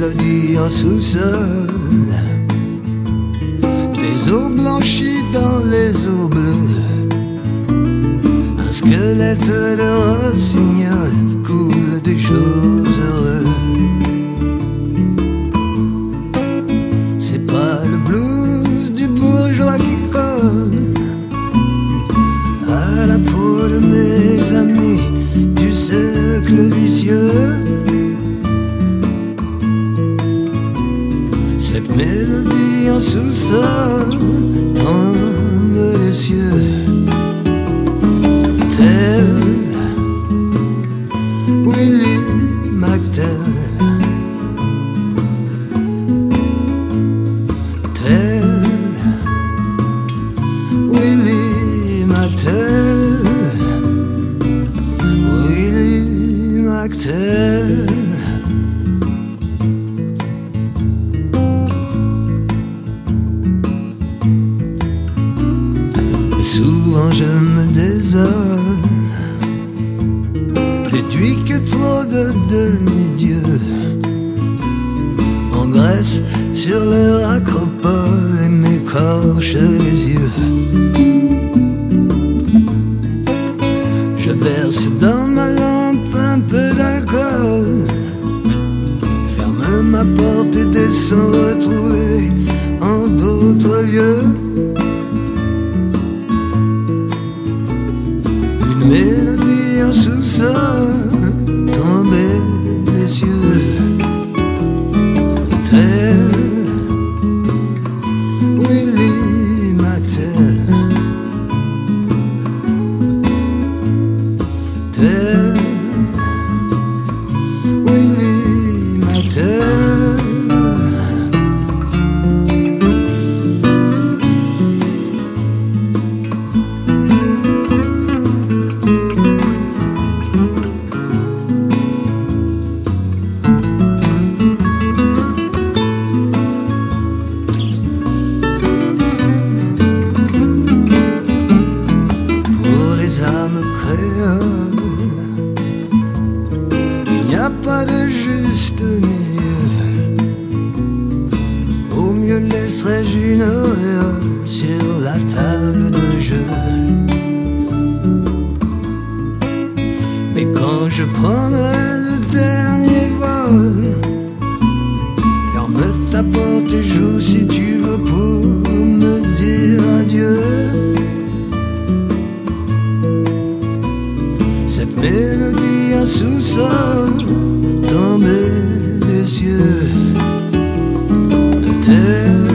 mélodie en sous-sol. Des eaux blanchies dans les eaux bleues. Un squelette de rossignol coule des choses heureuses. C'est pas le blues mélodie en sous-sol tombe des cieux. Tel Willie McTell. Tel Willie McTell. Willie McTell. Souvent je me désole, déduis que trop de demi-dieux. Engraissent sur leur acropole et m'écorchent les yeux. Je verse dans ma lampe un peu d'alcool, ferme ma porte et descends retrouver mélodie en Il n'y a pas de juste milieu. Au mieux laisserais-je une auréole sur la table de jeu. Mais quand je prendrai le dernier vol, ferme ta porte et joue si tu veux pour me dire adieu. Cette mélodie en sous-sol tombée des cieux. Tel